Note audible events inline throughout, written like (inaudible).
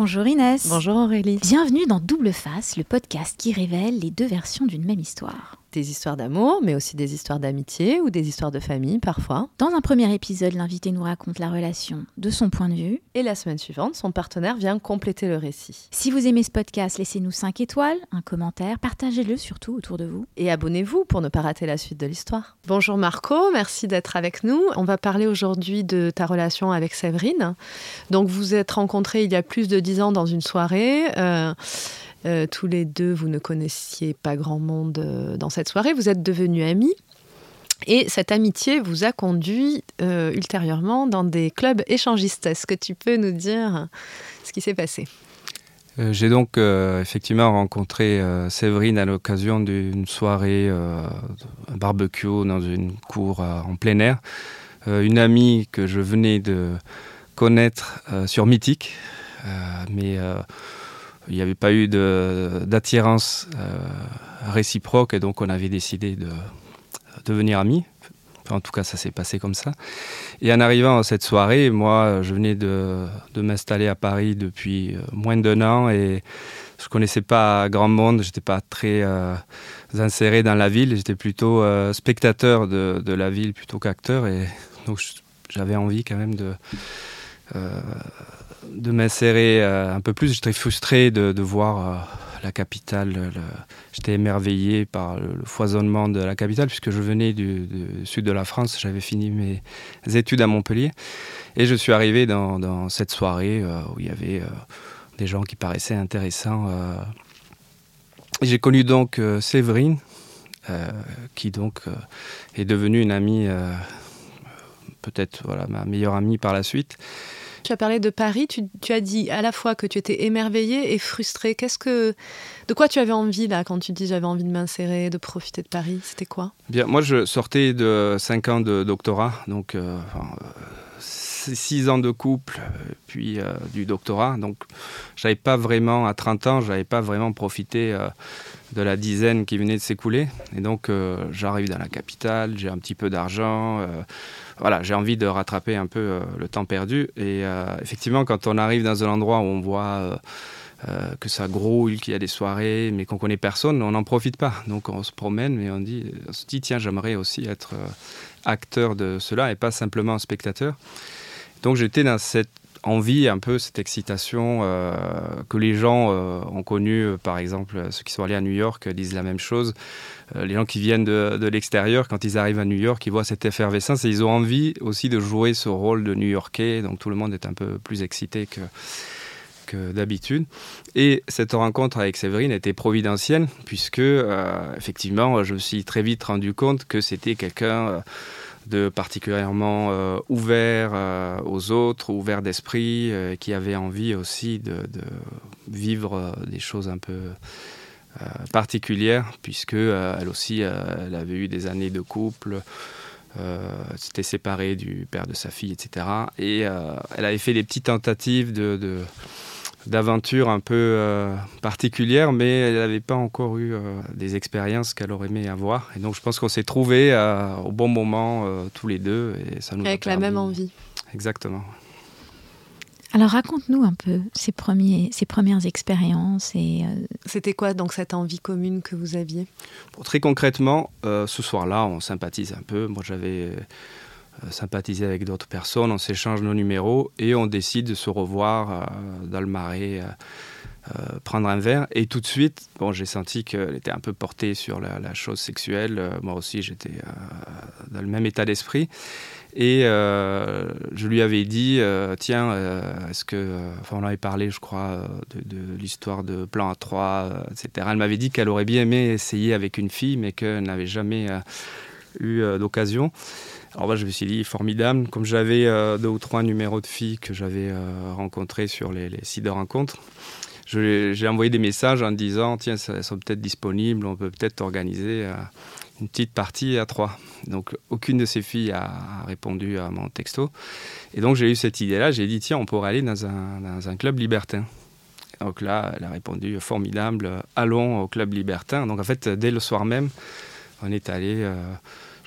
Bonjour Inès. Bonjour Aurélie. Bienvenue dans Double Face, le podcast qui révèle les deux versions d'une même histoire des histoires d'amour, mais aussi des histoires d'amitié ou des histoires de famille parfois. Dans un premier épisode, l'invité nous raconte la relation de son point de vue. Et la semaine suivante, son partenaire vient compléter le récit. Si vous aimez ce podcast, laissez-nous 5 étoiles, un commentaire, partagez-le surtout autour de vous. Et abonnez-vous pour ne pas rater la suite de l'histoire. Bonjour Marco, merci d'être avec nous. On va parler aujourd'hui de ta relation avec Séverine. Donc vous êtes rencontrés il y a plus de 10 ans dans une soirée. Euh, euh, tous les deux, vous ne connaissiez pas grand monde euh, dans cette soirée. Vous êtes devenus amis. Et cette amitié vous a conduit euh, ultérieurement dans des clubs échangistes. Est-ce que tu peux nous dire ce qui s'est passé? J'ai donc effectivement rencontré Séverine à l'occasion d'une soirée, un barbecue dans une cour en plein air. une amie que je venais de connaître sur Mythique, mais il n'y avait pas eu d'attirance euh, réciproque et donc on avait décidé de devenir amis. en tout cas, ça s'est passé comme ça. Et en arrivant à cette soirée, moi, je venais de, m'installer à Paris depuis euh, moins d'un an et je connaissais pas grand monde, j'étais pas très euh, inséré dans la ville, j'étais plutôt spectateur de, de, la ville plutôt qu'acteur et donc j'avais envie quand même de de m'insérer euh, un peu plus. J'étais frustré de, voir euh, la capitale. J'étais émerveillé par le, foisonnement de la capitale, puisque je venais du, sud de la France. J'avais fini mes études à Montpellier. Et je suis arrivé dans, cette soirée euh, où il y avait des gens qui paraissaient intéressants. J'ai connu donc Séverine, qui donc est devenue une amie, peut-être voilà, ma meilleure amie par la suite. Tu as parlé de Paris, tu, as dit à la fois que tu étais émerveillé et frustré. Qu'est-ce que, de quoi tu avais envie là quand tu dis j'avais envie de m'insérer, de profiter de Paris? C'était quoi? Bien, moi je sortais de 5 ans de doctorat, donc euh, 6 ans de couple, puis euh, du doctorat. Donc j'avais pas vraiment, à 30 ans, j'avais pas vraiment profité euh, de la dizaine qui venait de s'écouler. Et donc euh, j'arrive dans la capitale, j'ai un petit peu d'argent voilà, j'ai envie de rattraper un peu euh, le temps perdu. Et euh, effectivement, quand on arrive dans un endroit où on voit euh, que ça grouille, qu'il y a des soirées, mais qu'on connaît personne, on n'en profite pas. Donc on se promène, mais on, dit, on se dit, tiens, j'aimerais aussi être acteur de cela et pas simplement spectateur. Donc j'étais dans cette envie, un peu cette excitation euh, que les gens euh, ont connue. Euh, par exemple, ceux qui sont allés à New York disent la même chose. les gens qui viennent de, l'extérieur, quand ils arrivent à New York, ils voient cette effervescence et ils ont envie aussi de jouer ce rôle de New-Yorkais. Donc tout le monde est un peu plus excité que, que d'habitude. Et cette rencontre avec Séverine était providentielle, puisque effectivement, je me suis très vite rendu compte que c'était quelqu'un de particulièrement euh, ouvert euh, aux autres, ouvert d'esprit, euh, qui avait envie aussi de, vivre des choses un peu particulières, puisque elle aussi, avait eu des années de couple. s'était séparée du père de sa fille, etc. Et elle avait fait des petites tentatives de d'aventure un peu euh, particulière, mais elle n'avait pas encore eu euh, des expériences qu'elle aurait aimé avoir. Et donc je pense qu'on s'est trouvés euh, au bon moment tous les deux. Et ça nous Avec la même envie. Exactement. Alors raconte-nous un peu ces, premiers, ces premières expériences. et. C'était quoi donc cette envie commune que vous aviez? Très concrètement, ce soir-là, on sympathise un peu. Moi j'avais euh, sympathiser avec d'autres personnes, on s'échange nos numéros et on décide de se revoir euh, dans le marais, euh, prendre un verre. Et tout de suite, bon, j'ai senti qu'elle était un peu portée sur la, chose sexuelle. moi aussi, j'étais dans le même état d'esprit. Et je lui avais dit, tiens, est-ce que, enfin, on avait parlé, je crois, de, de l'histoire de Plan A3, etc. Elle m'avait dit qu'elle aurait bien aimé essayer avec une fille, mais qu'elle n'avait jamais eu d'occasion. Alors moi, je me suis dit, formidable. Comme j'avais euh, deux ou trois numéros de filles que j'avais euh, rencontrés sur les, sites de rencontres, j'ai envoyé des messages en disant, tiens, elles sont peut-être disponibles, on peut peut-être organiser euh, une petite partie à trois. Donc aucune de ces filles a, répondu à mon texto. Et donc j'ai eu cette idée-là, j'ai dit, tiens, on pourrait aller dans un club libertin. Donc là, elle a répondu, formidable, allons au club libertin. Donc en fait, dès le soir même, on est allé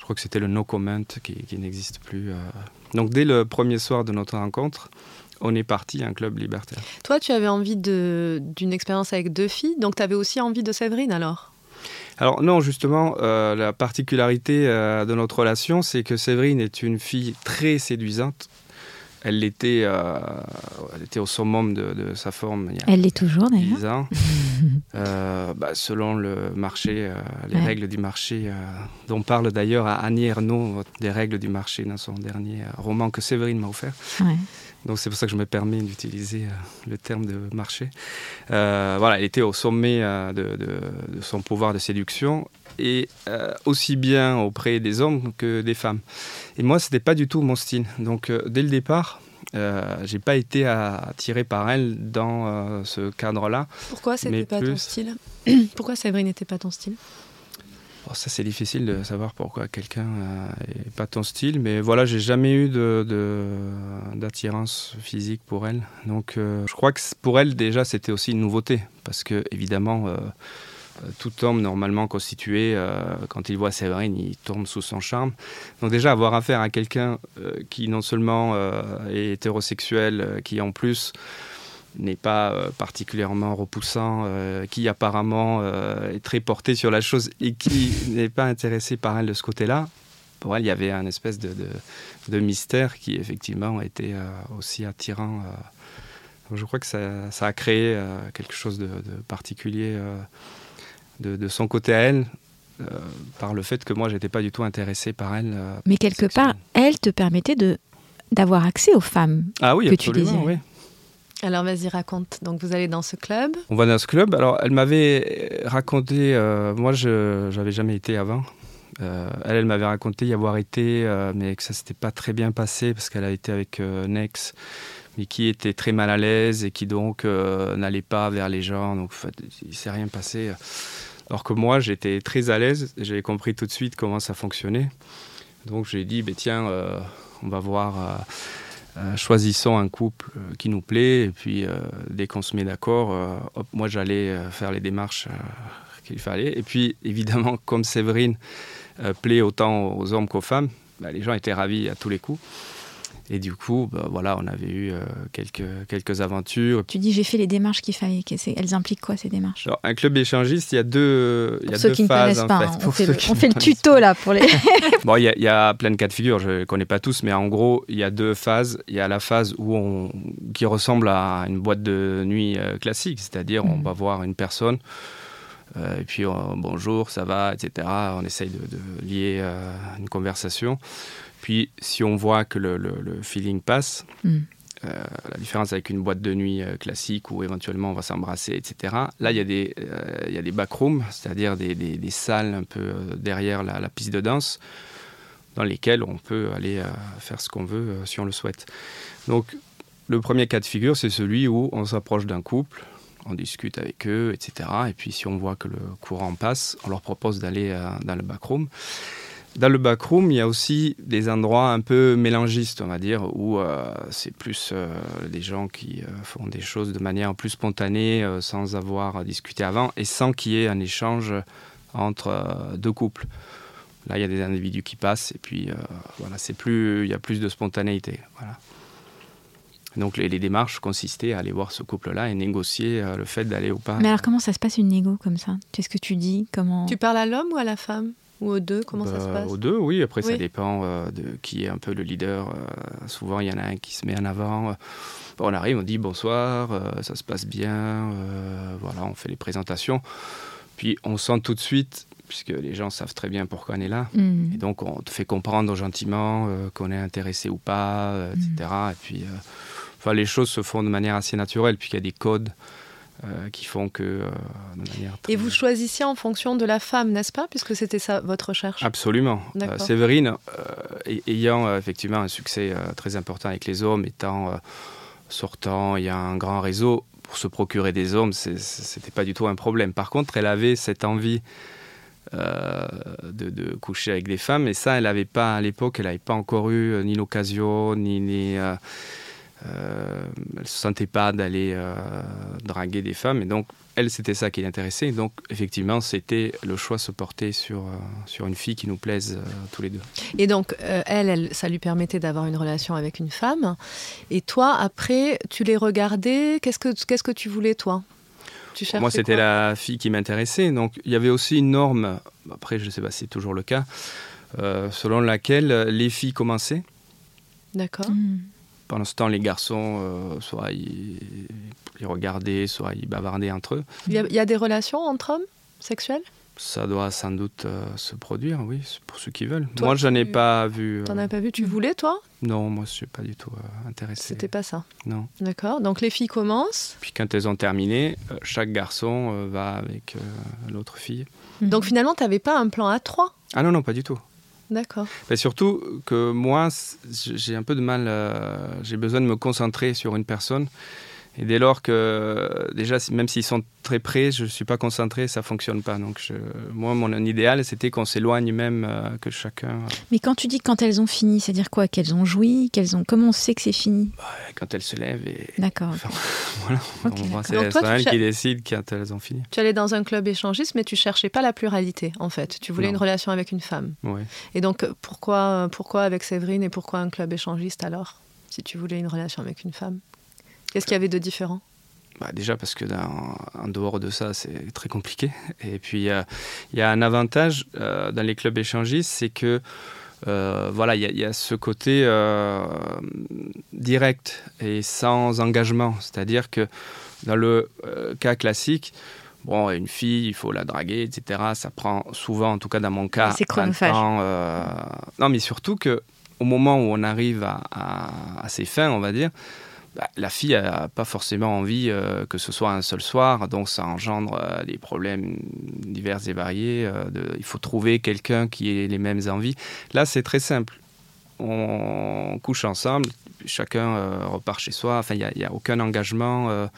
je crois que c'était le no comment qui, n'existe plus. Euh. Donc dès le premier soir de notre rencontre, on est parti un club libertaire. Toi, tu avais envie d'une expérience avec deux filles, donc tu avais aussi envie de Séverine alors? Alors non, justement, euh, la particularité euh, de notre relation, c'est que Séverine est une fille très séduisante, elle était, euh, elle était au summum de, sa forme. elle l'est toujours d'ailleurs. (laughs) euh, bah, selon le marché, euh, les règles du marché, dont parle d'ailleurs Annie Ernaux des règles du marché dans son dernier roman que Séverine m'a offert. Donc c'est pour ça que je me permets d'utiliser le terme de marché. voilà, elle était au sommet de, de, son pouvoir de séduction et aussi bien auprès des hommes que des femmes. Et moi, c'était pas du tout mon style. Donc, euh, dès le départ, euh, j'ai pas été attiré par elle dans euh, ce cadre-là. Pourquoi c'était (clears throat) pas ton style? Pourquoi Séverine n'était pas ton style? Oh, ça c'est difficile de savoir pourquoi quelqu'un n'est pas ton style, mais voilà, j'ai jamais eu d'attirance physique pour elle. Donc je crois que pour elle déjà c'était aussi une nouveauté, parce que évidemment euh, tout homme normalement constitué, euh, quand il voit Séverine, il tombe sous son charme. Donc déjà, avoir affaire à quelqu'un euh, qui non seulement est hétérosexuel, qui en plus n'est pas particulièrement repoussant, qui apparemment est très porté sur la chose et qui (laughs) n'est pas intéressé par elle de ce côté-là, pour elle, il y avait un espèce de, de, mystère qui effectivement était aussi attirant. Donc je crois que ça, a créé quelque chose de, particulier de, son côté à elle, euh, par le fait que moi, j'étais pas du tout intéressé par elle. Euh, Mais quelque part, elle te permettait de d'avoir accès aux femmes ah oui, que tu désirais. Oui. Alors vas-y, raconte. Donc vous allez dans ce club On va dans ce club. Alors elle m'avait raconté, euh, moi je n'avais jamais été avant. elle, elle m'avait raconté y avoir été, mais que ça s'était pas très bien passé parce qu'elle a été avec Nex mais qui était très mal à l'aise et qui donc n'allait pas vers les gens. Donc il s'est rien passé. Alors que moi, j'étais très à l'aise, j'avais compris tout de suite comment ça fonctionnait. Donc j'ai dit, ben, tiens, euh, on va voir, euh, euh, choisissons un couple qui nous plaît, et puis dès qu'on se met d'accord, moi j'allais faire les démarches qu'il fallait. Et puis (laughs) évidemment, comme Séverine plaît autant aux hommes qu'aux femmes, ben, les gens étaient ravis à tous les coups. Et du coup, bah, voilà, on avait eu euh, quelques, quelques aventures. Tu dis j'ai fait les démarches qu'il fallait. Elles impliquent quoi ces démarches? Alors, Un club échangiste, il y a deux, il y a ceux deux qui phases. Ne pas, on, fait, le, on fait le, tuto là pour les. (laughs) bon, il y, a, il y, a, plein de cas de figure, je ne connais pas tous, mais en gros, il y a deux phases. Il y a la phase où on, qui ressemble à une boîte de nuit euh, classique, c'est-à-dire on mm. va voir une personne. Euh, et puis bonjour, ça va, etc. On essaye de, de lier une conversation. Puis, si on voit que le, feeling passe, hmm. euh, la différence avec une boîte de nuit euh, classique où éventuellement on va s'embrasser, etc. Là, il y a des, euh, il y a des backrooms, c'est-à-dire des, des, salles un peu derrière la, piste de danse, dans lesquelles on peut aller faire ce qu'on veut si on le souhaite. Donc, le premier cas de figure, c'est celui où on s'approche d'un couple, on discute avec eux, etc. Et puis, si on voit que le courant passe, on leur propose d'aller dans le backroom. Dans le backroom, il y a aussi des endroits un peu mélangistes, on va dire, où euh, c'est plus euh, des gens qui euh, font des choses de manière plus spontanée, sans avoir discuté avant, et sans qu'il y ait un échange entre deux couples. Là, il y a des individus qui passent, et puis voilà, c'est plus, il y a plus de spontanéité. Voilà. Donc les, les, démarches consistaient à aller voir ce couple-là et négocier le fait d'aller ou pas. Mais alors comment ça se passe une négo comme ça? Qu'est-ce que tu dis? Comment Tu parles à l'homme ou à la femme? Ou aux deux Comment ça se bah, passe Aux deux, oui. Après, ça dépend euh, de qui est un peu le leader. Euh, souvent, il y en a un qui se met en avant. on arrive, on dit bonsoir, euh, ça se passe bien. voilà, on fait les présentations. Puis, on sent tout de suite puisque les gens savent très bien pourquoi on est là. Mm. Et donc, on te fait comprendre gentiment qu'on est intéressé ou pas, etc. Mm. Et puis, enfin, les choses se font de manière assez naturelle, puisqu'il y a des codes euh, qui font que. Euh, Et vous choisissiez en fonction de la femme, n'est-ce pas? Puisque c'était ça votre recherche Absolument. Euh, Séverine, ayant effectivement un succès très important avec les hommes, étant sortant, il y a un grand réseau, pour se procurer des hommes, c'était pas du tout un problème. Par contre, elle avait cette envie. de, coucher avec des femmes et ça elle n'avait pas à l'époque elle n'avait pas encore eu ni l'occasion ni, ni euh, elle se sentait pas d'aller euh, draguer des femmes. Et donc, elle, c'était ça qui l'intéressait. Donc, effectivement, c'était le choix se porter sur, euh, sur une fille qui nous plaise euh, tous les deux. Et donc, euh, elle, elle, ça lui permettait d'avoir une relation avec une femme. Et toi, après, tu les regardais? Qu'est-ce que, qu'est-ce que tu voulais, toi? Tu Moi, c'était la fille qui m'intéressait. Donc, il y avait aussi une norme, après, je ne sais pas si c'est toujours le cas, euh, selon laquelle les filles commençaient. D'accord. Mm. Pendant ce temps, les garçons, euh, soit ils, ils regardaient, soit ils bavardaient entre eux. Il y, a, il y a des relations entre hommes sexuelles? Ça doit sans doute euh, se produire, oui, pour ceux qui veulent. Toi, moi, je n'ai pas vu. euh, T'en as pas vu Tu voulais, toi? Non, moi, je suis pas du tout euh, intéressé. C'était pas ça? Non. D'accord. Donc, les filles commencent. Puis quand elles ont terminé, euh, chaque garçon va avec l'autre fille. Donc, finalement, t'avais pas un plan à trois? Ah non, non, pas du tout. D'accord. Mais surtout que moi, j'ai un peu de mal, euh, j'ai besoin de me concentrer sur une personne. Et dès lors que, euh, déjà, même s'ils sont très près, je ne suis pas concentré, ça ne fonctionne pas. Donc, je- moi, mon idéal, c'était qu'on s'éloigne même, euh, que chacun. Mais quand tu dis quand elles ont fini, c'est-à-dire quoi Qu'elles ont joui qu'elles ont... Comment on sait que c'est fini? Euh, quand elles se lèvent, et D'accord. Enfin, (laughs) voilà, c'est Donc toi, c'est tu elles qui décident quand elles ont fini. Tu allais dans un club échangiste, mais tu cherchais pas la pluralité, en fait. Tu voulais Non. une relation avec une femme. Ouais. Et donc, pourquoi, pourquoi avec Séverine et pourquoi un club échangiste alors? Si tu voulais une relation avec une femme Qu'est-ce qu'il y avait de différent? Bah, déjà parce que dans- en dehors de ça, c'est très compliqué. Et puis, euh, il y a un avantage euh, dans les clubs échangistes, c'est que euh, voilà, il y, a- il y a ce côté euh, direct et sans engagement. C'est-à-dire que dans le cas classique, bon, une fille, il faut la draguer, etc. Ça prend souvent, en tout cas dans mon cas, C'est chronophage. Non, mais surtout que au moment où on arrive à, à- à ses fins, on va dire, bah, la fille n'a pas forcément envie euh, que ce soit un seul soir, donc ça engendre euh, des problèmes divers et variés. euh, il faut trouver quelqu'un qui ait les mêmes envies. Là, c'est très simple. On couche ensemble, chacun repart chez soi. Enfin, il n'y a, aucun engagement.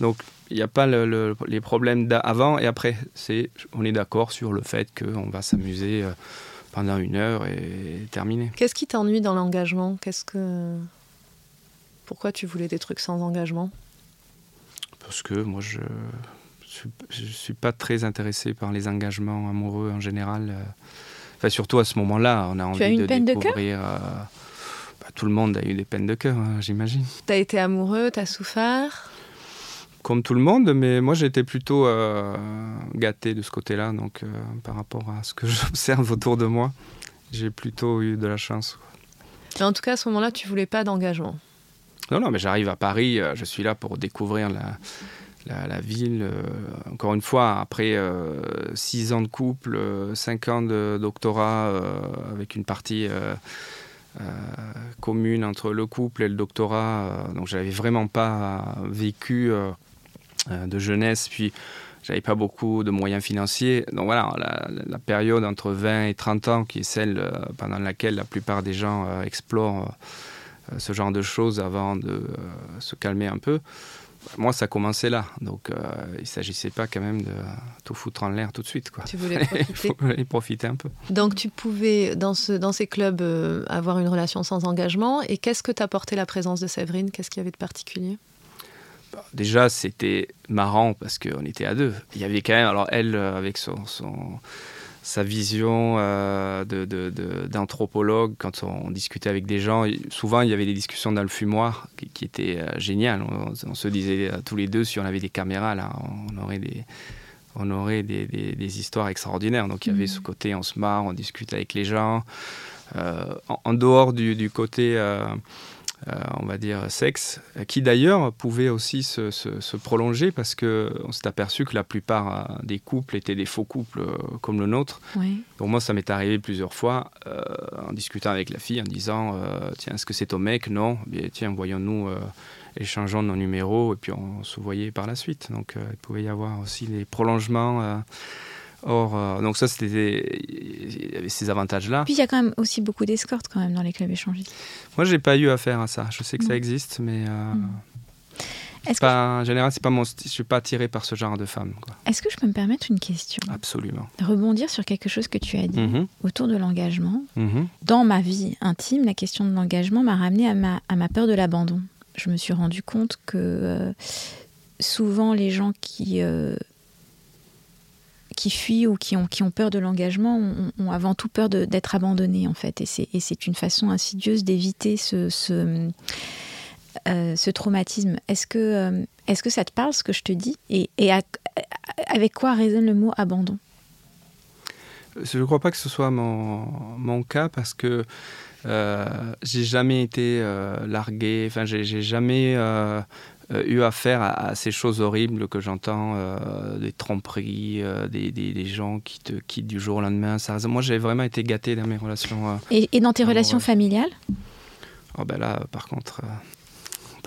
donc, il n'y a pas le- le- les problèmes d'avant et après. On est d'accord sur le fait qu'on va s'amuser pendant une heure et terminer. Qu'est-ce qui t'ennuie dans l'engagement? Qu'est-ce que pourquoi tu voulais des trucs sans engagement? Parce que moi, je ne suis pas très intéressé par les engagements amoureux en général. euh. Enfin, surtout à ce moment-là, on a envie as eu une de peine de cœur? découvrir. euh, bah, tout le monde a eu des peines de cœur, hein, j'imagine. T'as été amoureux, t'as souffert? Comme tout le monde, mais moi j'étais plutôt euh, gâté de ce côté-là. Donc, euh, par rapport à ce que (laughs) j'observe autour de moi, j'ai plutôt eu de la chance. Mais en tout cas, à ce moment-là, tu voulais pas d'engagement? Non, non, mais j'arrive à Paris, euh, je suis là pour découvrir la, ville. euh, encore une fois, après euh, six ans de couple, euh, cinq ans de doctorat euh, avec une partie euh, euh, commune entre le couple et le doctorat, euh, donc j'avais vraiment pas vécu euh, euh, de jeunesse, puis j'avais pas beaucoup de moyens financiers. Donc voilà, la, période entre 20 et 30 ans, qui est celle euh, pendant laquelle la plupart des gens euh, explorent euh, ce genre de choses avant de euh, se calmer un peu. Moi, ça commençait là. Donc, euh, il ne s'agissait pas quand même de tout foutre en l'air tout de suite. Quoi. Tu voulais (laughs) Il profiter. faut y profiter un peu. Donc tu pouvais, dans, ce, dans ces clubs, euh, avoir une relation sans engagement. Et qu'est-ce que t'apportait la présence de Séverine? Qu'est-ce qu'il y avait de particulier? Déjà, c'était marrant parce qu'on était à deux. Il y avait quand même, alors elle, euh, avec son, son- sa vision euh, de- de- de- d'anthropologue, quand on, discutait avec des gens, souvent il y avait des discussions dans le fumoir qui, qui étaient euh, géniales. On, on se disait euh, tous les deux, si on avait des caméras, là, on aurait des, on aurait des, des- des histoires extraordinaires. Donc il y avait ce côté, on se marre, on discute avec les gens. En, en dehors du, du côté, on va dire, sexe, euh, qui d'ailleurs pouvait aussi se, se- se prolonger parce qu'on s'est aperçu que la plupart euh, des couples étaient des faux couples euh, comme le nôtre. Oui. Donc moi, ça m'est arrivé plusieurs fois euh, en discutant avec la fille, en disant euh, Tiens, est-ce que c'est ton mec? Non. Bien, tiens, voyons-nous, euh, échangeons nos numéros, et puis on se voyait par la suite. Donc euh, il pouvait y avoir aussi des prolongements. Euh, Or, euh, donc ça, c'était, il y avait ces avantages-là. Puis il y a quand même aussi beaucoup d'escortes quand même dans les clubs échangistes. Moi, j'ai pas eu affaire à ça. Je sais que ça existe, mais euh, Mm. que, en général, c'est pas mon. Je suis pas attiré par ce genre de femme. Quoi. est-ce que je peux me permettre une question? Absolument. Rebondir sur quelque chose que tu as dit Mhm, autour de l'engagement. mhm. Dans ma vie intime, la question de l'engagement m'a ramené à ma, à ma peur de l'abandon. je me suis rendu compte que souvent les gens qui qui fuient ou qui ont, qui ont peur de l'engagement ont, avant tout peur d'être abandonnés en fait. Et c'est une façon insidieuse d'éviter ce, ce, ce, traumatisme. Est-ce que, est-ce que ça te parle ce que je te dis? Et, et avec quoi résonne le mot abandon? Je ne crois pas que ce soit mon, mon cas parce que euh, j'ai jamais été euh, largué, enfin j'ai jamais euh, eu affaire à, ces choses horribles que j'entends, des tromperies, des, des, gens qui te quittent du jour au lendemain. Ça, moi j'ai vraiment été gâté dans mes relations. Et, et, dans tes relations familiales oh ben là, par contre,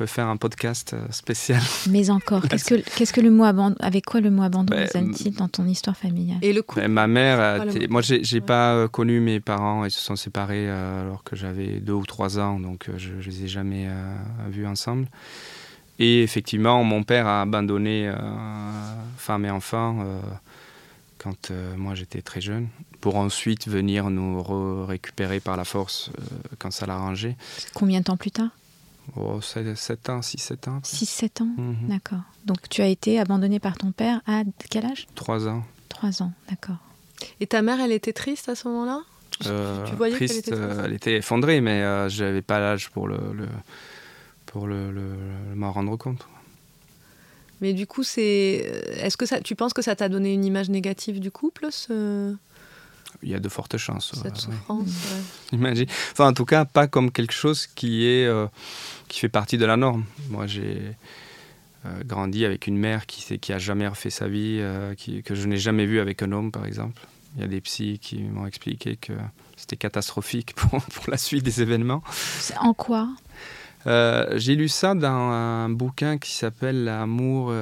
faire un podcast euh, spécial. (laughs) Mais encore, qu'est-ce que, (laughs) qu'est-ce que le mot abandon, avec quoi le mot abandon ben, résonne-t-il dans ton histoire familiale? Et le coup ben, Ma mère, moi j'ai, j'ai pas euh, connu mes parents, ils se sont séparés euh, alors que j'avais deux ou trois ans, donc je, ne les ai jamais vus ensemble. Et effectivement, mon père a abandonné femme et enfants quand moi j'étais très jeune, pour ensuite venir nous récupérer par la force quand ça l'arrangeait. Combien de temps plus tard? Oh, 7 ans, 6-7 ans. 6-7 ans, mhm. d'accord. Donc tu as été abandonné par ton père à quel âge? 3 ans. 3 ans, d'accord. Et ta mère, elle était triste à ce moment-là? Euh, tu voyais triste, était triste euh, elle était effondrée, mais euh, je n'avais pas l'âge pour le, pour le, m'en rendre compte. Mais du coup, c'est, est-ce que ça, tu penses que ça t'a donné une image négative du couple ce... Il y a de fortes chances. Cette souffrance. Imagine. Enfin, en tout cas, pas comme quelque chose qui est qui fait partie de la norme. Moi, j'ai euh, grandi avec une mère qui qui a jamais refait sa vie, euh, qui, que je n'ai jamais vue avec un homme, par exemple. Il y a des psys qui m'ont expliqué que c'était catastrophique (laughs) pour, pour, la suite des événements. En quoi? Euh, J'ai lu ça dans un bouquin qui s'appelle L'amour,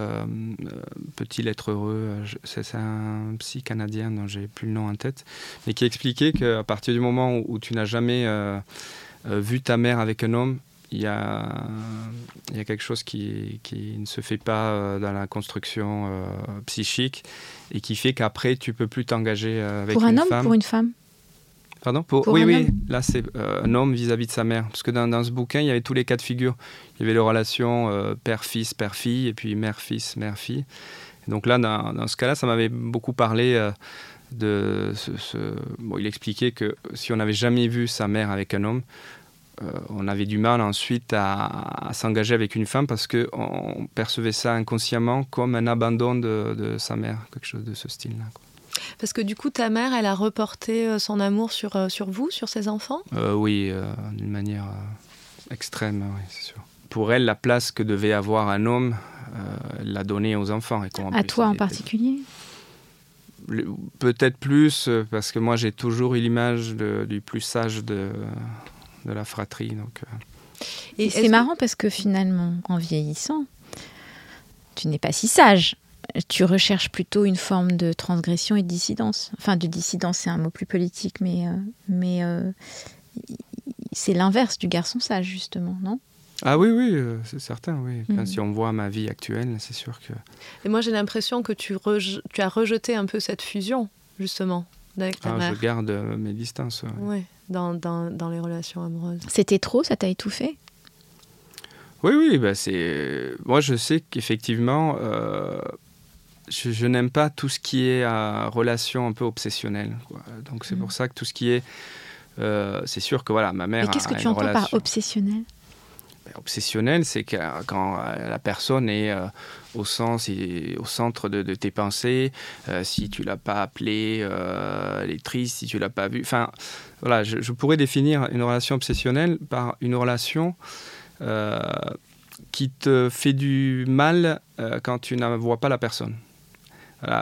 peut-il être heureux? C'est un psy canadien dont j'ai plus le nom en tête, mais qui expliquait qu'à partir du moment où, où tu n'as jamais vu ta mère avec un homme, il y a, il y a quelque chose qui, qui, ne se fait pas euh, dans la construction euh, psychique et qui fait qu'après, tu peux plus t'engager euh, avec une femme. Pour un homme pour une femme? Pardon pour, Oui, oui, là c'est un homme vis-à-vis de sa mère. Parce que dans, dans, ce bouquin, il y avait tous les cas de figure. Il y avait les relations père-fils, père-fille, et puis mère-fils, mère-fille. Donc là, dans, dans ce cas-là, ça m'avait beaucoup parlé de ce... Bon, il expliquait que si on n'avait jamais vu sa mère avec un homme, euh, on avait du mal ensuite à, s'engager avec une femme parce qu'on percevait ça inconsciemment comme un abandon de, sa mère, quelque chose de ce style-là. Parce que du coup, ta mère, elle a reporté euh, son amour sur, euh, sur vous, sur ses enfants? Oui, d'une manière extrême, oui, c'est sûr. Pour elle, la place que devait avoir un homme, elle l'a donnée aux enfants. Et à toi en particulier? Peut-être plus, parce que moi j'ai toujours eu l'image du plus sage de, de la fratrie. Donc, euh. Et c'est marrant parce que finalement, en vieillissant, tu n'es pas si sage. Tu recherches plutôt une forme de transgression et de dissidence. Enfin, de dissidence, c'est un mot plus politique, mais, euh, mais euh, c'est l'inverse du garçon sage, justement, non? Ah oui, oui, c'est certain, oui. Mm. Si on voit ma vie actuelle, c'est sûr que... Et moi, j'ai l'impression que tu, tu as rejeté un peu cette fusion, justement, avec ta ah, Je garde mes distances. Oui dans, dans, dans les relations amoureuses. C'était trop Ça t'a étouffé? Oui, oui. Bah c'est... Moi, je sais qu'effectivement, euh, je, n'aime pas tout ce qui est à relation un peu obsessionnelle. Donc, c'est pour mm. ça que tout ce qui est. Euh, c'est sûr que voilà, ma mère. Mais qu'est-ce que tu entends par obsessionnel? Obsessionnel, c'est quand la personne est euh, au sens au centre de, tes pensées. Euh, si tu l'as pas appelée, euh, elle est triste. Si tu l'as pas vue, enfin, voilà, je, pourrais définir une relation obsessionnelle par une relation qui te fait du mal quand tu ne vois pas la personne.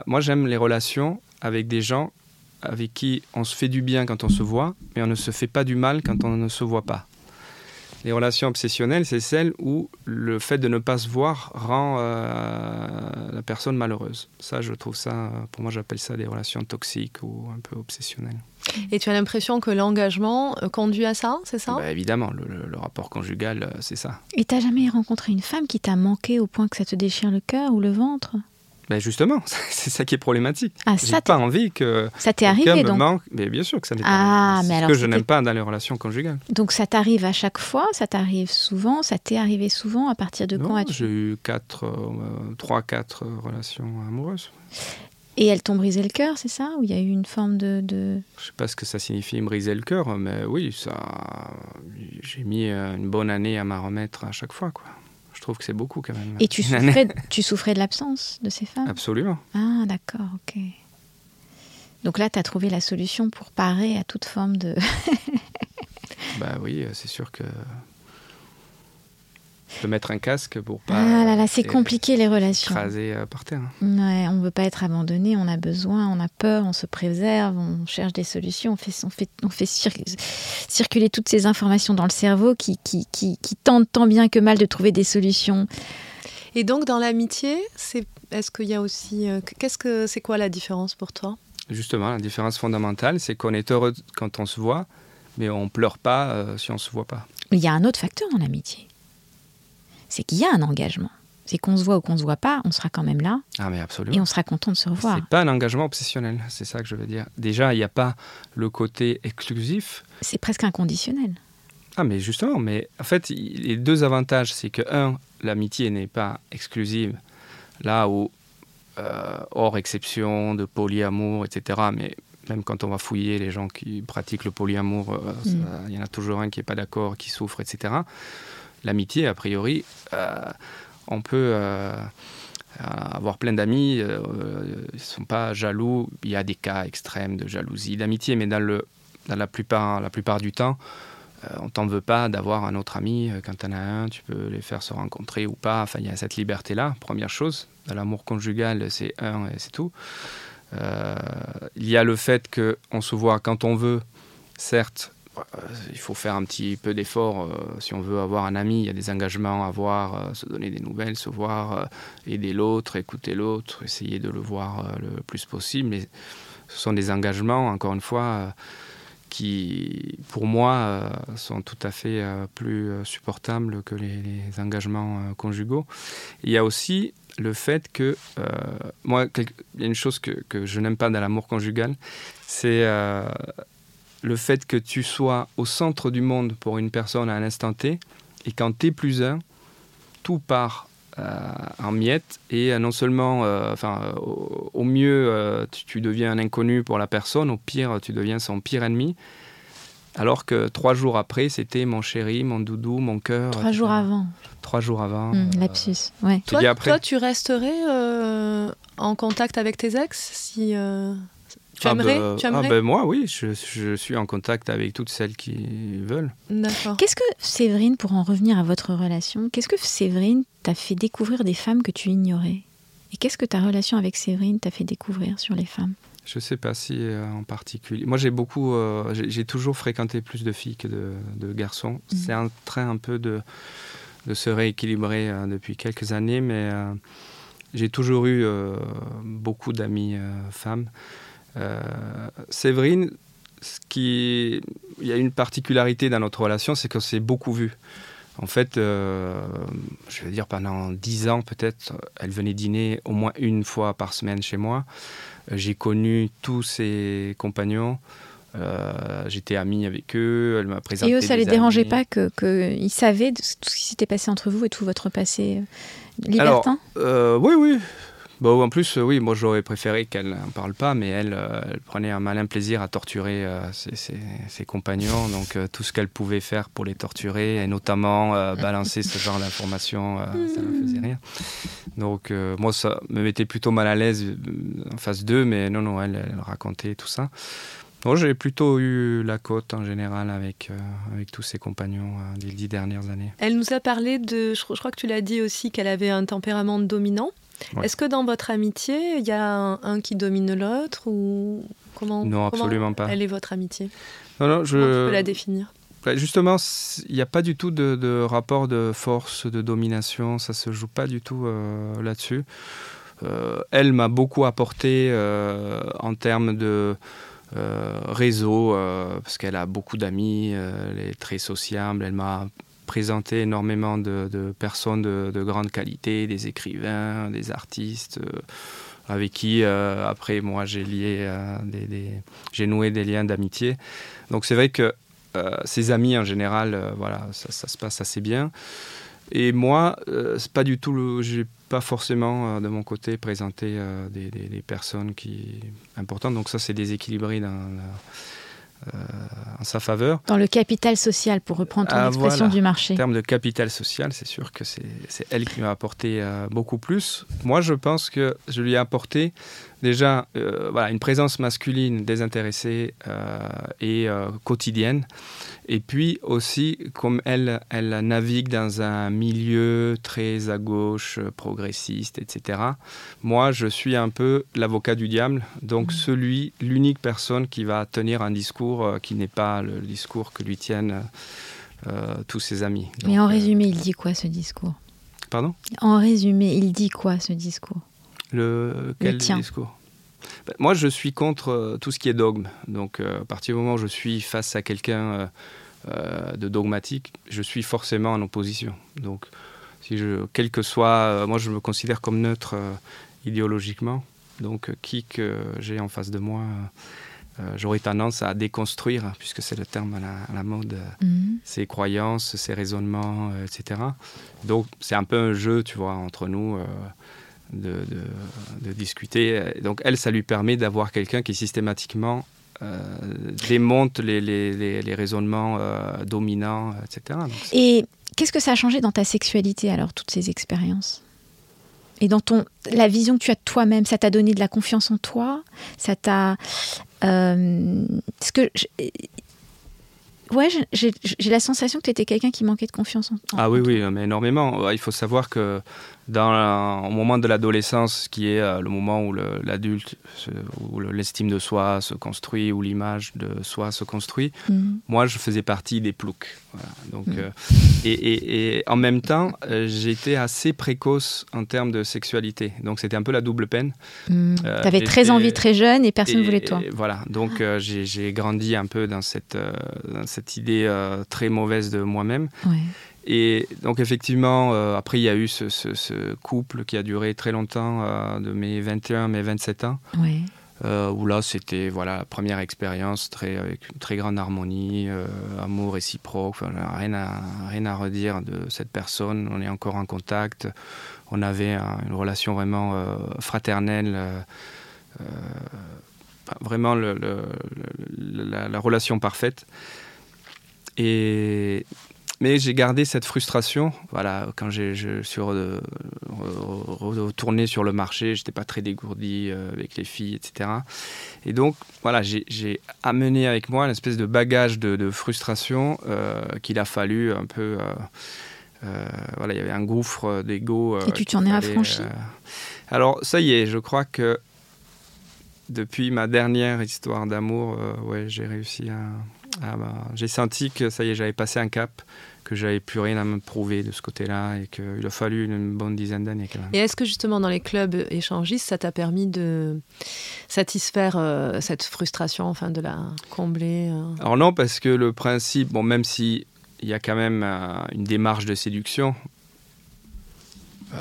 Moi, j'aime les relations avec des gens avec qui on se fait du bien quand on se voit, mais on ne se fait pas du mal quand on ne se voit pas. Les relations obsessionnelles, c'est celles où le fait de ne pas se voir rend euh, la personne malheureuse. Ça, je trouve ça, pour moi, j'appelle ça des relations toxiques ou un peu obsessionnelles. Et tu as l'impression que l'engagement euh, conduit à ça, c'est ça? Bah, Évidemment, le, rapport conjugal, euh, c'est ça. Et t'as jamais rencontré une femme qui t'a manqué au point que ça te déchire le cœur ou le ventre? Ben justement, (laughs) c'est ça qui est problématique. Ah, J'ai pas envie que. Ça t'est arrivé donc manque. Mais bien sûr que ça m'est ah, arrivé. C'est ce que je n'aime pas dans les relations conjugales. Donc ça t'arrive à chaque fois, ça t'arrive souvent, ça t'est arrivé souvent. À partir de quand J'ai eu quatre, euh, trois, quatre relations amoureuses. Et elles t'ont brisé le cœur, c'est ça? Ou il y a eu une forme de, de... Je sais pas ce que ça signifie briser le cœur, mais oui, ça. J'ai mis euh, une bonne année à m'en remettre à chaque fois, quoi. Je trouve que c'est beaucoup quand même. Et tu souffrais, tu souffrais de l'absence de ces femmes? Absolument. Ah, d'accord, ok. Donc là, tu as trouvé la solution pour parer à toute forme de... (laughs) bah oui, c'est sûr que de mettre un casque pour pas. Ah là là, c'est compliqué les relations. Écraser euh, par terre. Ouais, on veut pas être abandonné, on a besoin, on a peur, on se préserve, on cherche des solutions, on fait, on fait, on fait circuler toutes ces informations dans le cerveau qui, qui, qui, qui, tentent tant bien que mal de trouver des solutions. Et donc dans l'amitié, c'est est-ce qu'il y a aussi euh, qu'est-ce que c'est quoi la différence pour toi? Justement, la différence fondamentale, c'est qu'on est heureux quand on se voit, mais on pleure pas euh, si on se voit pas. Il y a un autre facteur dans l'amitié c'est qu'il y a un engagement. C'est qu'on se voit ou qu'on se voit pas, on sera quand même là. Ah mais absolument. Et on sera content de se revoir. C'est pas un engagement obsessionnel, c'est ça que je veux dire. Déjà, il n'y a pas le côté exclusif. C'est presque inconditionnel. Ah mais justement, mais en fait, les deux avantages, c'est que un, l'amitié n'est pas exclusive, là où euh, hors exception de polyamour, etc. Mais même quand on va fouiller les gens qui pratiquent le polyamour, euh, mm. il y en a toujours un qui n'est pas d'accord, qui souffre, etc l'amitié, a priori, euh, on peut euh, avoir plein d'amis, euh, ils ne sont pas jaloux. Il y a des cas extrêmes de jalousie d'amitié, mais dans, la, plupart, du temps, on t'en veut pas d'avoir un autre ami. Quand tu en as un, tu peux les faire se rencontrer ou pas. Enfin, il y a cette liberté-là, première chose. Dans l'amour conjugal, c'est un et c'est tout. il y a le fait qu'on se voit quand on veut, certes, euh, il faut faire un petit peu d'effort euh, si on veut avoir un ami. Il y a des engagements à avoir, euh, se donner des nouvelles, se voir, aider l'autre, écouter l'autre, essayer de le voir le plus possible. Mais ce sont des engagements, encore une fois, qui, pour moi, sont tout à fait plus supportables que les, engagements conjugaux. il y a aussi le fait que, moi, il y a une chose que je n'aime pas dans l'amour conjugal, c'est le fait que tu sois au centre du monde pour une personne à un instant T, et quand es plus un, tout part euh, en miettes, et euh, non seulement, euh, enfin, au, mieux, tu, deviens un inconnu pour la personne, au pire, tu deviens son pire ennemi. Alors que trois jours après, c'était mon chéri, mon doudou, mon cœur. Trois jours avant. Trois jours avant. Mmh, lapsus, ouais. Toi, toi, tu resterais en contact avec tes ex si tu aimerais, ah, tu ah ben moi, oui, je, je, suis en contact avec toutes celles qui veulent. D'accord. Qu'est-ce que Séverine, pour en revenir à votre relation, qu'est-ce que Séverine t'a fait découvrir des femmes que tu ignorais? Et qu'est-ce que ta relation avec Séverine t'a fait découvrir sur les femmes? Je ne sais pas si euh, en particulier. Moi, j'ai beaucoup, euh, j'ai toujours fréquenté plus de filles que de, de garçons. Mhm. C'est un train un peu de, de se rééquilibrer euh, depuis quelques années, mais j'ai toujours eu beaucoup d'amis femmes. Euh, Séverine, ce qui... il y a une particularité dans notre relation, c'est qu'on s'est beaucoup vu. En fait, euh, je vais dire pendant dix ans peut-être, elle venait dîner au moins une fois par semaine chez moi. Euh, j'ai connu tous ses compagnons. J'étais ami avec eux. Elle m'a présenté. Et eux, ça ne les dérangeait pas qu'ils que savaient tout ce qui s'était passé entre vous et tout votre passé libertin? Alors, Oui, oui. Bon, en plus, euh, oui, moi j'aurais préféré qu'elle n'en parle pas, mais elle, euh, elle, prenait un malin plaisir à torturer euh, ses, compagnons. Donc tout ce qu'elle pouvait faire pour les torturer, et notamment (laughs) balancer ce genre d'informations, ça me faisait rire. Donc moi, ça me mettait plutôt mal à l'aise en face d'eux, mais non, non, elle, elle racontait tout ça. Moi, j'ai plutôt eu la côte en général avec, avec tous ses compagnons des dix dernières années. Elle nous a parlé de, je crois que tu l'as dit aussi, qu'elle avait un tempérament dominant. Est-ce que dans votre amitié, il y a un, qui domine l'autre ou comment Non, absolument pas. Elle est votre amitié? Non, non, je... Comment tu peux la définir? Bah, Justement, il n'y a pas du tout de, rapport de force, de domination. Ça se joue pas du tout euh, là-dessus. Euh, elle m'a beaucoup apporté euh, en termes de réseau parce qu'elle a beaucoup d'amis. elle est très sociable. Elle m'a présenté énormément de, personnes de, grande qualité, des écrivains, des artistes, avec qui, après, moi, j'ai des, j'ai noué des liens d'amitié. Donc c'est vrai que ces amis, en général, voilà, ça, se passe assez bien. Et moi, c'est pas du tout le, pas forcément euh, de mon côté présenter euh, des, personnes qui importantes. Donc ça, c'est déséquilibré dans, euh, en sa faveur. Dans le capital social, pour reprendre ton ah, expression du marché. En termes de capital social, c'est sûr que c'est elle qui m'a apporté beaucoup plus. Moi, je pense que je lui ai apporté déjà voilà, une présence masculine désintéressée et quotidienne et puis aussi, comme elle, elle navigue dans un milieu très à gauche, progressiste, etc. Moi, je suis un peu l'avocat du diable, donc mmh. celui, l'unique personne qui va tenir un discours euh, qui n'est pas le discours que lui tiennent euh, tous ses amis. Mais en euh, résumé, il dit quoi ce discours? Pardon? En résumé, il dit quoi ce discours? Le quel discours ben, moi, je suis contre euh, tout ce qui est dogme. Donc, euh, à partir du moment où je suis face à quelqu'un euh, de dogmatique, je suis forcément en opposition. Donc, si je, quel que soit, moi, je me considère comme neutre idéologiquement. Donc, qui que j'ai en face de moi, j'aurais tendance à déconstruire, puisque c'est le terme à la, mode, mhm. ses croyances, ses raisonnements, etc. Donc, c'est un peu un jeu, tu vois, entre nous de, discuter. Donc elle, ça lui permet d'avoir quelqu'un qui systématiquement euh, démonte les, les, raisonnements euh, dominants, etc. Et qu'est-ce que ça a changé dans ta sexualité alors, toutes ces expériences? Et dans ton, la vision que tu as de toi-même, ça t'a donné de la confiance en toi? Ça t'a... Euh, ce que Ouais, j'ai la sensation que tu étais quelqu'un qui manquait de confiance en toi. Ah oui, oui, mais énormément. Il faut savoir que dans au moment de l'adolescence, qui est euh, le moment où l'adulte, où l'estime de soi se construit, où l'image de soi se construit, mhm. moi, je faisais partie des ploucs. Donc, mhm. euh, et, et, en même temps, euh, j'étais assez précoce en termes de sexualité. Donc, c'était un peu la double peine. Mhm. tu avais très envie très jeune et personne ne voulait toi. Voilà, donc j'ai grandi un peu dans cette, dans cette idée très mauvaise de moi-même. Ouais. Et donc effectivement, euh, après il y a eu ce, couple qui a duré très longtemps, euh, de mes 21 mes 27 ans, euh, où là c'était voilà la première expérience très avec une très grande harmonie, amour réciproque, rien à rien à redire de cette personne. On est encore en contact, on avait une relation vraiment fraternelle. vraiment le, la, la, relation parfaite. Et mais j'ai gardé cette frustration. Voilà, quand je suis retourné sur le marché, j'étais pas très dégourdi euh, avec les filles, etc. Et donc, voilà, j'ai amené avec moi une espèce de bagage de, frustration euh, qu'il a fallu un peu. Euh, voilà, il y avait un gouffre d'ego. Et tu t'en es affranchi? Alors, ça y est, je crois que depuis ma dernière histoire d'amour, ouais, j'ai réussi à ah bah, j'ai senti que ça y est, j'avais passé un cap, que j'avais plus rien à me prouver de ce côté-là et qu'il a fallu une bonne dizaine d'années. Et est-ce que justement dans les clubs échangistes, ça t'a permis de satisfaire euh, cette frustration, enfin de la combler euh? Alors non, parce que le principe, bon, même si il y a quand même euh, une démarche de séduction,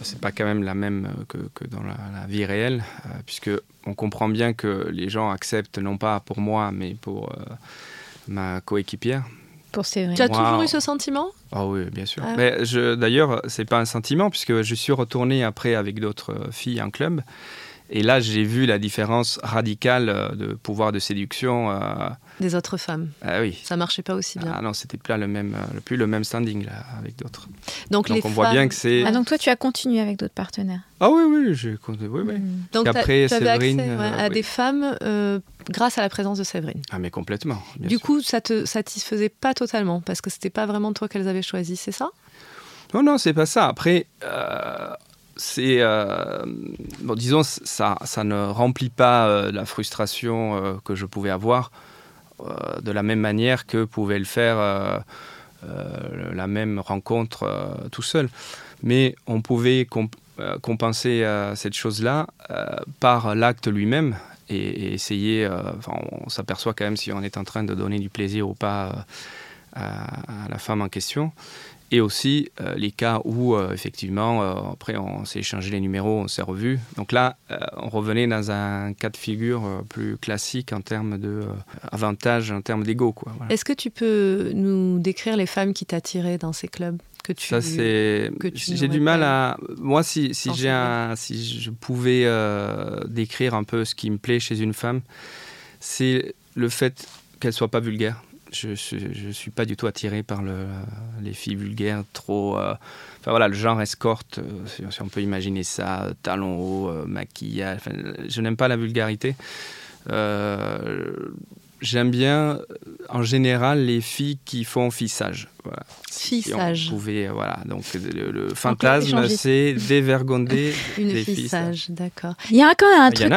c'est pas quand même la même que, que dans la, la, vie réelle, puisque on comprend bien que les gens acceptent non pas pour moi, mais pour ma coéquipière. Pour Séverine. Tu as toujours eu ce sentiment? Ah oui, bien sûr. Ah. Mais je, d'ailleurs, c'est pas un sentiment puisque je suis retourné après avec d'autres filles en club. Et là, j'ai vu la différence radicale euh, de pouvoir de séduction. Euh, Des autres femmes. Ah oui. Ça marchait pas aussi bien. Ah non, c'était plus le même, euh, plus le même standing là avec d'autres. Donc, on voit bien que c'est. Ah donc toi, tu as continué avec d'autres partenaires? Ah oui, oui, j'ai continué. Oui, oui. Donc après, Séverine, accès, à des femmes grâce à la présence de Séverine. Ah mais complètement. Du coup, ça te satisfaisait pas totalement parce que c'était pas vraiment toi qu'elles avaient choisi, c'est ça? Non, non, c'est pas ça. Après c'est euh, bon, disons ça, ça ne remplit pas euh, la frustration euh, que je pouvais avoir de la même manière que pouvait le faire la même rencontre tout seul mais on pouvait compenser cette chose là par l'acte lui-même et, essayer on s'aperçoit quand même si on est en train de donner du plaisir ou pas à, à la femme en question et aussi euh, les cas où, euh, effectivement, euh, après, on s'est échangé les numéros, on s'est revu. Donc là, on revenait dans un cas de figure plus classique en termes d'avantages, en termes d'ego. Est-ce que tu peux nous décrire les femmes qui t'attiraient dans ces clubs que tu, Ça, c'est. J'ai du mal à. Moi, si, si, j'ai un, si je pouvais décrire un peu ce qui me plaît chez une femme, c'est le fait qu'elle soit pas vulgaire je ne suis pas du tout attiré par le, les filles vulgaires trop. Euh, enfin voilà, le genre escorte, euh, si, on peut imaginer ça, talons hauts, euh, maquillage. je n'aime pas la vulgarité. J'aime bien, en général, les filles qui font fissage. Voilà. Fissage. pouvait, voilà. Donc, le, fantasme, c'est dévergonder (laughs) Une fissage, d'accord. Il y a quand même un truc.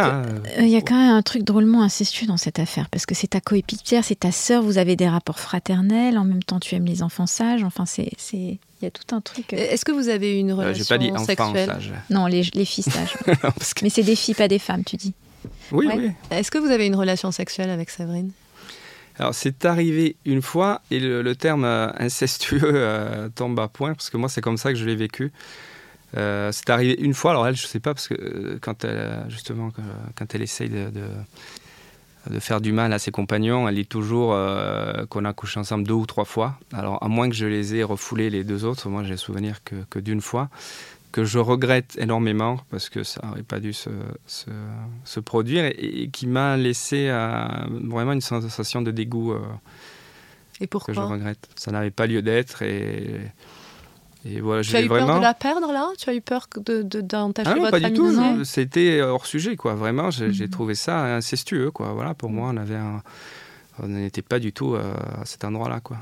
Il y a quand même un truc drôlement incestueux dans cette affaire, parce que c'est ta coépitière, c'est ta sœur, vous avez des rapports fraternels, en même temps, tu aimes les enfants sages. Enfin, c'est. Il y a tout un truc. Euh. Est-ce que vous avez une relation euh, pas dit sexuelle? sage. Non, les, les filles sages. (laughs) Mais c'est des filles, pas des femmes, tu dis. Oui, oui. Est-ce que vous avez une relation sexuelle avec Séverine alors c'est arrivé une fois et le, terme euh, incestueux euh, tombe à point parce que moi c'est comme ça que je l'ai vécu. Euh, c'est arrivé une fois, alors elle je sais pas parce que quand elle justement quand elle essaye de, de, faire du mal à ses compagnons, elle dit toujours qu'on a couché ensemble deux ou trois fois. Alors à moins que je les ai refoulés les deux autres, moi j'ai souvenir que, que d'une fois que je regrette énormément parce que ça n'aurait pas dû se, se, produire et, qui m'a laissé euh, vraiment une sensation de dégoût. Euh, et pourquoi Que je regrette. Ça n'avait pas lieu d'être et. Et voilà, tu as eu peur de la perdre là? Tu as eu peur d'entacher de, de, ah pas du tout. C'était hors sujet, quoi. Vraiment, j'ai mhm. trouvé ça incestueux, quoi. Voilà, pour moi, on avait on n'était pas du tout euh, à cet endroit-là, quoi.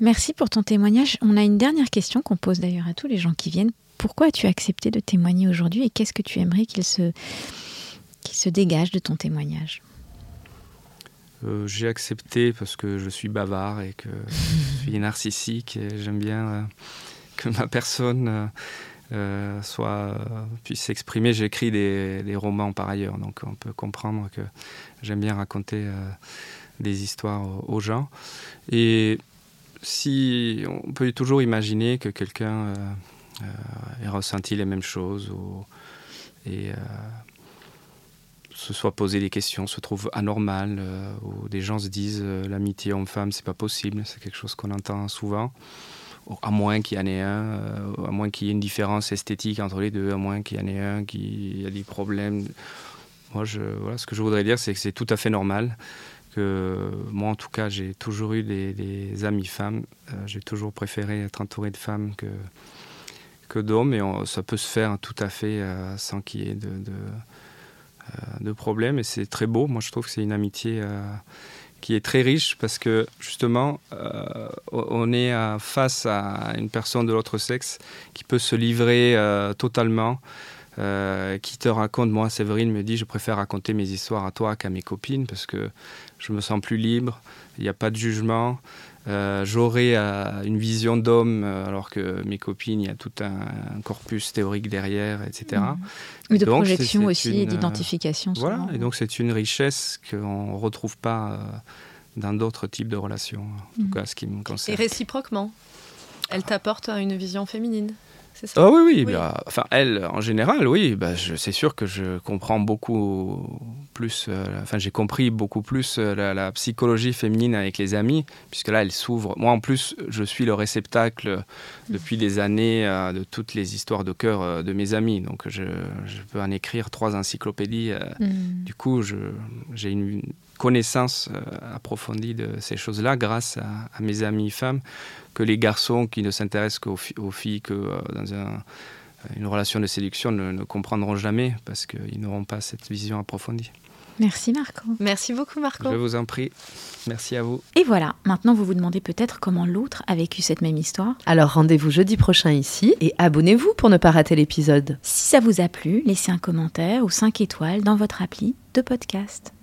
Merci pour ton témoignage. On a une dernière question qu'on pose d'ailleurs à tous les gens qui viennent pourquoi as-tu accepté de témoigner aujourd'hui et qu'est-ce que tu aimerais qu'il se, se dégage de ton témoignage? Euh, J'ai accepté parce que je suis bavard et que je suis (laughs) narcissique et j'aime bien euh, que ma personne euh, soit, puisse s'exprimer. J'écris des, des, romans par ailleurs, donc on peut comprendre que j'aime bien raconter des histoires aux gens. Et si on peut toujours imaginer que quelqu'un euh, ait ressenti les mêmes choses ou, et euh, se soit posé des questions, se trouve anormal, euh, ou des gens se disent l'amitié homme-femme, c'est pas possible, c'est quelque chose qu'on entend souvent à moins qu'il y en ait un, à moins qu'il y ait une différence esthétique entre les deux, à moins qu'il y en ait un qui a des problèmes. Moi, ce que je voudrais dire, c'est que c'est tout à fait normal. Que moi, en tout cas, j'ai toujours eu des, des amis femmes. j'ai toujours préféré être entouré de femmes que, d'hommes, et ça peut se faire tout à fait euh, sans qu'il y ait de, de, euh, de problème. Et c'est très beau. Moi, je trouve que c'est une amitié euh, qui est très riche parce que justement, on est face à une personne de l'autre sexe qui peut se livrer totalement. qui te raconte, moi Séverine me dit, je préfère raconter mes histoires à toi qu'à mes copines parce que je me sens plus libre, il n'y a pas de jugement, euh, j'aurais euh, une vision d'homme, euh, alors que mes copines, il y a tout un, corpus théorique derrière, etc. Mmh. de projection aussi, et d'identification. Voilà, et donc c'est une richesse qu'on ne retrouve pas dans d'autres types de relations, en tout mmh. cas ce qui me concerne. Et réciproquement, elle t'apporte une vision féminine ah oui, oui. Bah, enfin, elle, en général, oui. Bah, c'est sûr que je comprends beaucoup plus. Euh, enfin, j'ai compris beaucoup plus euh, la, psychologie féminine avec les amis, puisque là, elle s'ouvre. Moi, en plus, je suis le réceptacle depuis des années euh, de toutes les histoires de cœur de mes amis. Donc, je, peux en écrire trois encyclopédies. Mm. Du coup, j'ai une connaissance approfondie de ces choses-là grâce à, à mes amis femmes que les garçons qui ne s'intéressent qu'aux filles que euh, dans une relation de séduction ne, comprendront jamais parce qu'ils n'auront pas cette vision approfondie. Merci Marco. Merci beaucoup Marco. Je vous en prie. Merci à vous. Et voilà, maintenant vous vous demandez peut-être comment l'autre a vécu cette même histoire. Alors rendez-vous jeudi prochain ici et abonnez-vous pour ne pas rater l'épisode. Si ça vous a plu, laissez un commentaire ou 5 étoiles dans votre appli de podcast.